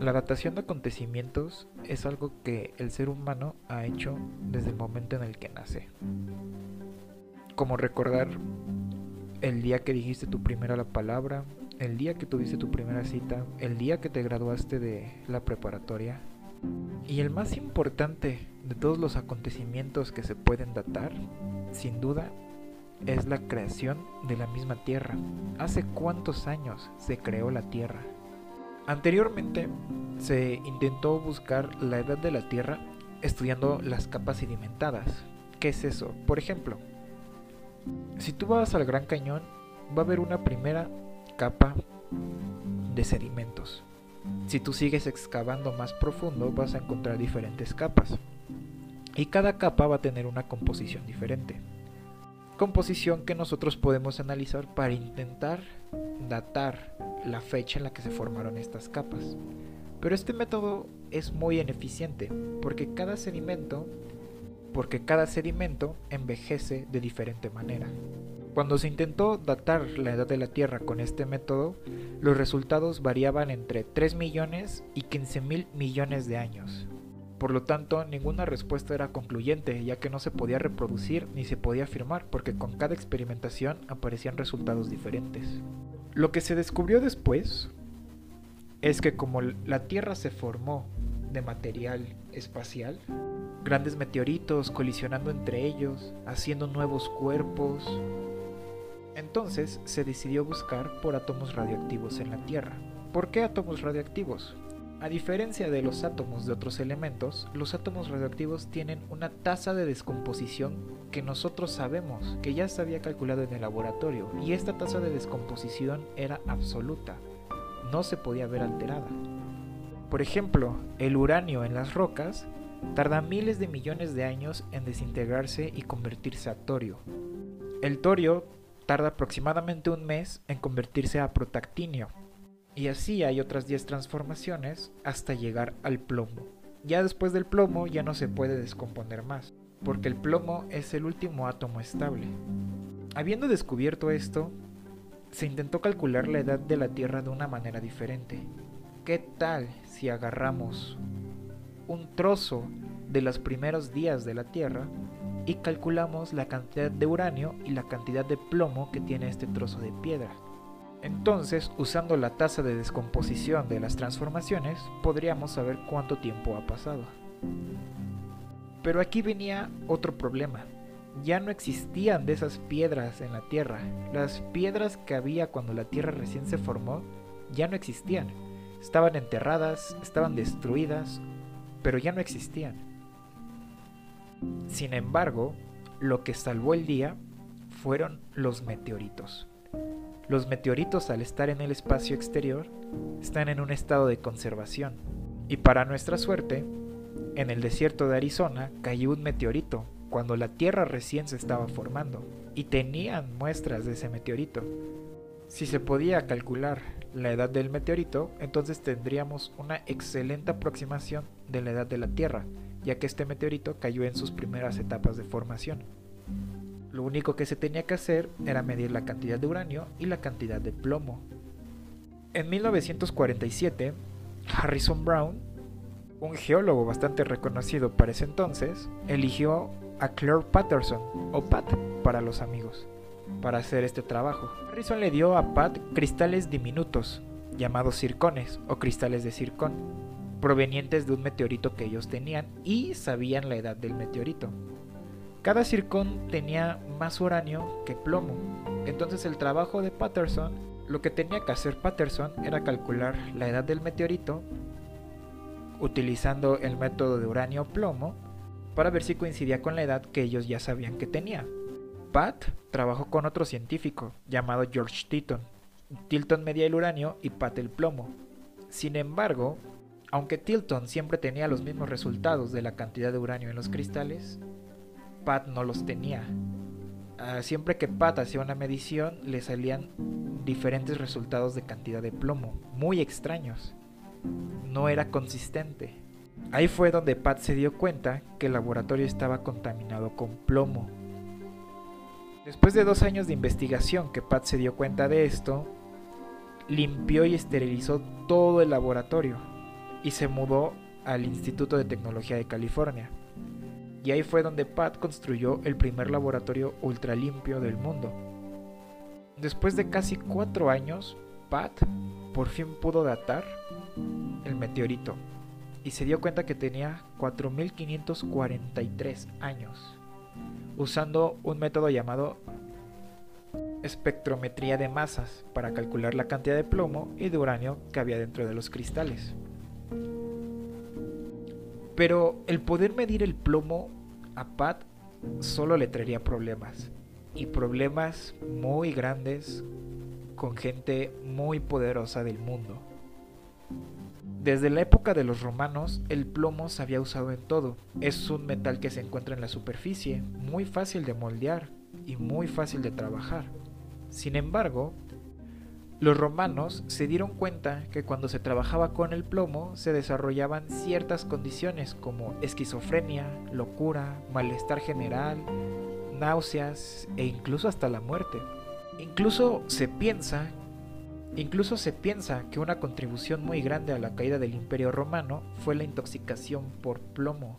La datación de acontecimientos es algo que el ser humano ha hecho desde el momento en el que nace. Como recordar el día que dijiste tu primera palabra, el día que tuviste tu primera cita, el día que te graduaste de la preparatoria. Y el más importante de todos los acontecimientos que se pueden datar, sin duda, es la creación de la misma Tierra. ¿Hace cuántos años se creó la Tierra? Anteriormente se intentó buscar la edad de la Tierra estudiando las capas sedimentadas. ¿Qué es eso? Por ejemplo, si tú vas al Gran Cañón, va a haber una primera capa de sedimentos. Si tú sigues excavando más profundo, vas a encontrar diferentes capas. Y cada capa va a tener una composición diferente. Composición que nosotros podemos analizar para intentar datar la fecha en la que se formaron estas capas. Pero este método es muy ineficiente porque cada sedimento porque cada sedimento envejece de diferente manera. Cuando se intentó datar la edad de la Tierra con este método, los resultados variaban entre 3 millones y 15 mil millones de años. Por lo tanto, ninguna respuesta era concluyente, ya que no se podía reproducir ni se podía afirmar, porque con cada experimentación aparecían resultados diferentes. Lo que se descubrió después es que como la Tierra se formó de material espacial, grandes meteoritos colisionando entre ellos, haciendo nuevos cuerpos, entonces se decidió buscar por átomos radioactivos en la Tierra. ¿Por qué átomos radioactivos? A diferencia de los átomos de otros elementos, los átomos radioactivos tienen una tasa de descomposición que nosotros sabemos, que ya se había calculado en el laboratorio, y esta tasa de descomposición era absoluta, no se podía ver alterada. Por ejemplo, el uranio en las rocas tarda miles de millones de años en desintegrarse y convertirse a torio. El torio tarda aproximadamente un mes en convertirse a protactinio, y así hay otras 10 transformaciones hasta llegar al plomo. Ya después del plomo ya no se puede descomponer más, porque el plomo es el último átomo estable. Habiendo descubierto esto, se intentó calcular la edad de la Tierra de una manera diferente. ¿Qué tal si agarramos un trozo de los primeros días de la Tierra y calculamos la cantidad de uranio y la cantidad de plomo que tiene este trozo de piedra? Entonces, usando la tasa de descomposición de las transformaciones, podríamos saber cuánto tiempo ha pasado. Pero aquí venía otro problema. Ya no existían de esas piedras en la Tierra. Las piedras que había cuando la Tierra recién se formó ya no existían. Estaban enterradas, estaban destruidas, pero ya no existían. Sin embargo, lo que salvó el día fueron los meteoritos. Los meteoritos al estar en el espacio exterior están en un estado de conservación. Y para nuestra suerte, en el desierto de Arizona cayó un meteorito cuando la Tierra recién se estaba formando y tenían muestras de ese meteorito. Si se podía calcular la edad del meteorito, entonces tendríamos una excelente aproximación de la edad de la Tierra, ya que este meteorito cayó en sus primeras etapas de formación. Lo único que se tenía que hacer era medir la cantidad de uranio y la cantidad de plomo. En 1947, Harrison Brown, un geólogo bastante reconocido para ese entonces, eligió a Claire Patterson, o Pat para los amigos, para hacer este trabajo. Harrison le dio a Pat cristales diminutos, llamados circones o cristales de circón, provenientes de un meteorito que ellos tenían y sabían la edad del meteorito. Cada circón tenía más uranio que plomo. Entonces el trabajo de Patterson, lo que tenía que hacer Patterson era calcular la edad del meteorito utilizando el método de uranio-plomo para ver si coincidía con la edad que ellos ya sabían que tenía. Pat trabajó con otro científico llamado George Tilton. Tilton medía el uranio y Pat el plomo. Sin embargo, aunque Tilton siempre tenía los mismos resultados de la cantidad de uranio en los cristales, Pat no los tenía. Ah, siempre que Pat hacía una medición le salían diferentes resultados de cantidad de plomo, muy extraños. No era consistente. Ahí fue donde Pat se dio cuenta que el laboratorio estaba contaminado con plomo. Después de dos años de investigación que Pat se dio cuenta de esto, limpió y esterilizó todo el laboratorio. y se mudó al Instituto de Tecnología de California. Y ahí fue donde Pat construyó el primer laboratorio ultralimpio del mundo. Después de casi cuatro años, Pat por fin pudo datar el meteorito y se dio cuenta que tenía 4.543 años, usando un método llamado espectrometría de masas para calcular la cantidad de plomo y de uranio que había dentro de los cristales. Pero el poder medir el plomo a Pat solo le traería problemas. Y problemas muy grandes con gente muy poderosa del mundo. Desde la época de los romanos, el plomo se había usado en todo. Es un metal que se encuentra en la superficie, muy fácil de moldear y muy fácil de trabajar. Sin embargo, los romanos se dieron cuenta que cuando se trabajaba con el plomo se desarrollaban ciertas condiciones como esquizofrenia, locura, malestar general, náuseas e incluso hasta la muerte. Incluso se piensa Incluso se piensa que una contribución muy grande a la caída del Imperio Romano fue la intoxicación por plomo.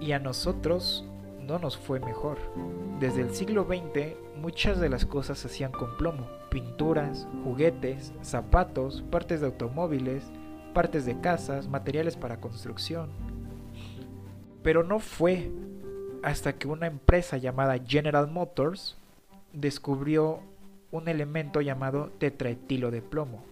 Y a nosotros no nos fue mejor. Desde el siglo XX muchas de las cosas se hacían con plomo. Pinturas, juguetes, zapatos, partes de automóviles, partes de casas, materiales para construcción. Pero no fue hasta que una empresa llamada General Motors descubrió un elemento llamado tetraetilo de plomo.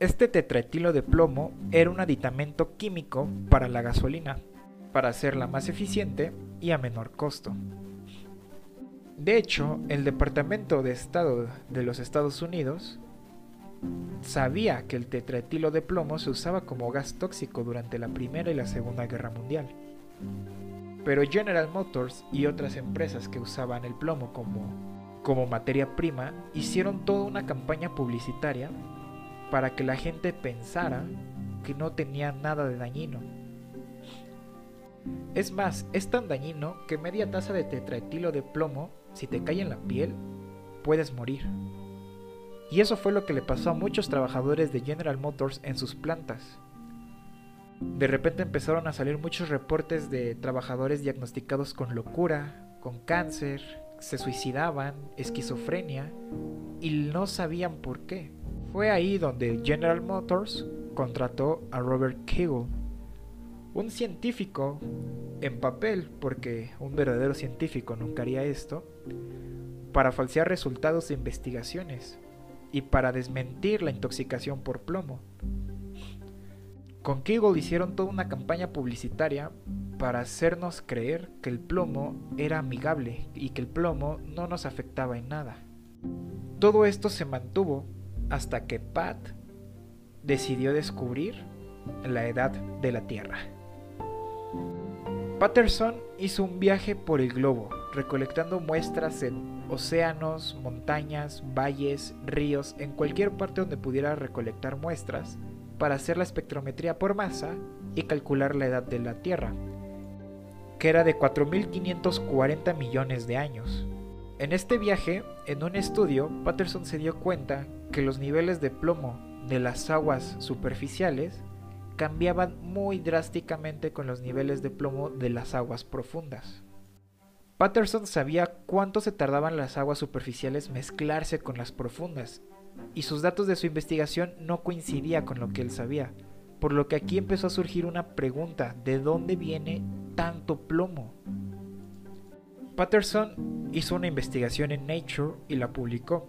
Este tetraetilo de plomo era un aditamento químico para la gasolina, para hacerla más eficiente y a menor costo. De hecho, el Departamento de Estado de los Estados Unidos sabía que el tetraetilo de plomo se usaba como gas tóxico durante la Primera y la Segunda Guerra Mundial. Pero General Motors y otras empresas que usaban el plomo como, como materia prima hicieron toda una campaña publicitaria para que la gente pensara que no tenía nada de dañino es más, es tan dañino que media taza de tetraetilo de plomo, si te cae en la piel, puedes morir. Y eso fue lo que le pasó a muchos trabajadores de General Motors en sus plantas. De repente empezaron a salir muchos reportes de trabajadores diagnosticados con locura, con cáncer, se suicidaban, esquizofrenia, y no sabían por qué. Fue ahí donde General Motors contrató a Robert Kegel, un científico en papel, porque un verdadero científico nunca haría esto, para falsear resultados de investigaciones y para desmentir la intoxicación por plomo. Con Kegel hicieron toda una campaña publicitaria para hacernos creer que el plomo era amigable y que el plomo no nos afectaba en nada. Todo esto se mantuvo hasta que Pat decidió descubrir la edad de la Tierra. Patterson hizo un viaje por el globo, recolectando muestras en océanos, montañas, valles, ríos, en cualquier parte donde pudiera recolectar muestras, para hacer la espectrometría por masa y calcular la edad de la Tierra, que era de 4.540 millones de años. En este viaje, en un estudio, Patterson se dio cuenta que los niveles de plomo de las aguas superficiales cambiaban muy drásticamente con los niveles de plomo de las aguas profundas. Patterson sabía cuánto se tardaban las aguas superficiales mezclarse con las profundas, y sus datos de su investigación no coincidían con lo que él sabía, por lo que aquí empezó a surgir una pregunta, ¿de dónde viene tanto plomo? Patterson hizo una investigación en Nature y la publicó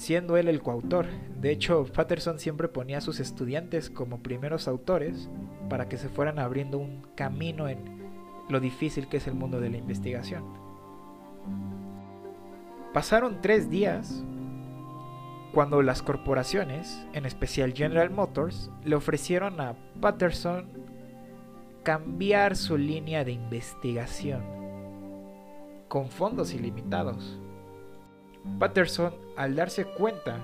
siendo él el coautor. De hecho, Patterson siempre ponía a sus estudiantes como primeros autores para que se fueran abriendo un camino en lo difícil que es el mundo de la investigación. Pasaron tres días cuando las corporaciones, en especial General Motors, le ofrecieron a Patterson cambiar su línea de investigación con fondos ilimitados. Patterson, al darse cuenta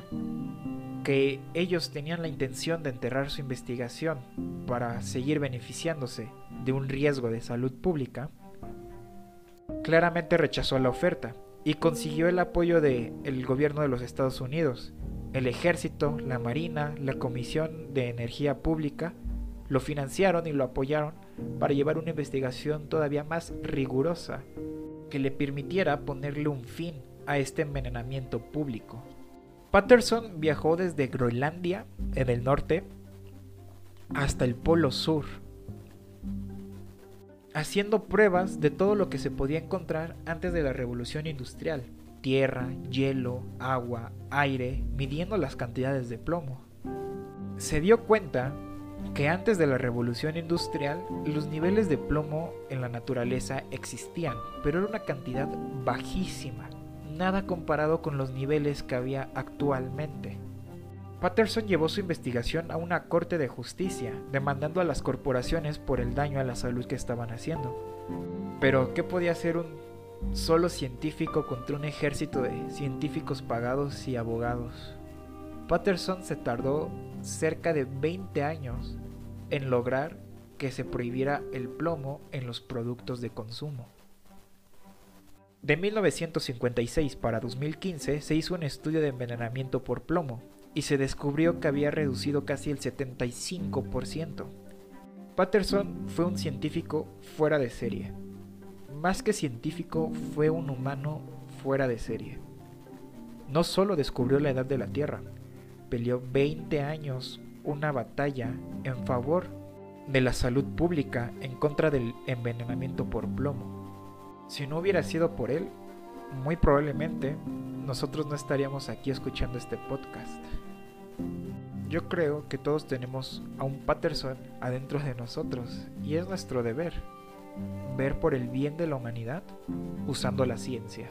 que ellos tenían la intención de enterrar su investigación para seguir beneficiándose de un riesgo de salud pública, claramente rechazó la oferta y consiguió el apoyo del gobierno de los Estados Unidos, el ejército, la marina, la Comisión de Energía Pública lo financiaron y lo apoyaron para llevar una investigación todavía más rigurosa que le permitiera ponerle un fin a este envenenamiento público. Patterson viajó desde Groenlandia, en el norte, hasta el Polo Sur, haciendo pruebas de todo lo que se podía encontrar antes de la revolución industrial. Tierra, hielo, agua, aire, midiendo las cantidades de plomo. Se dio cuenta que antes de la revolución industrial los niveles de plomo en la naturaleza existían, pero era una cantidad bajísima, nada comparado con los niveles que había actualmente. Patterson llevó su investigación a una corte de justicia, demandando a las corporaciones por el daño a la salud que estaban haciendo. Pero, ¿qué podía hacer un solo científico contra un ejército de científicos pagados y abogados? Patterson se tardó cerca de 20 años en lograr que se prohibiera el plomo en los productos de consumo. De 1956 para 2015 se hizo un estudio de envenenamiento por plomo y se descubrió que había reducido casi el 75%. Patterson fue un científico fuera de serie. Más que científico, fue un humano fuera de serie. No solo descubrió la edad de la Tierra, peleó 20 años una batalla en favor de la salud pública en contra del envenenamiento por plomo. Si no hubiera sido por él, muy probablemente nosotros no estaríamos aquí escuchando este podcast. Yo creo que todos tenemos a un Patterson adentro de nosotros y es nuestro deber ver por el bien de la humanidad usando la ciencia.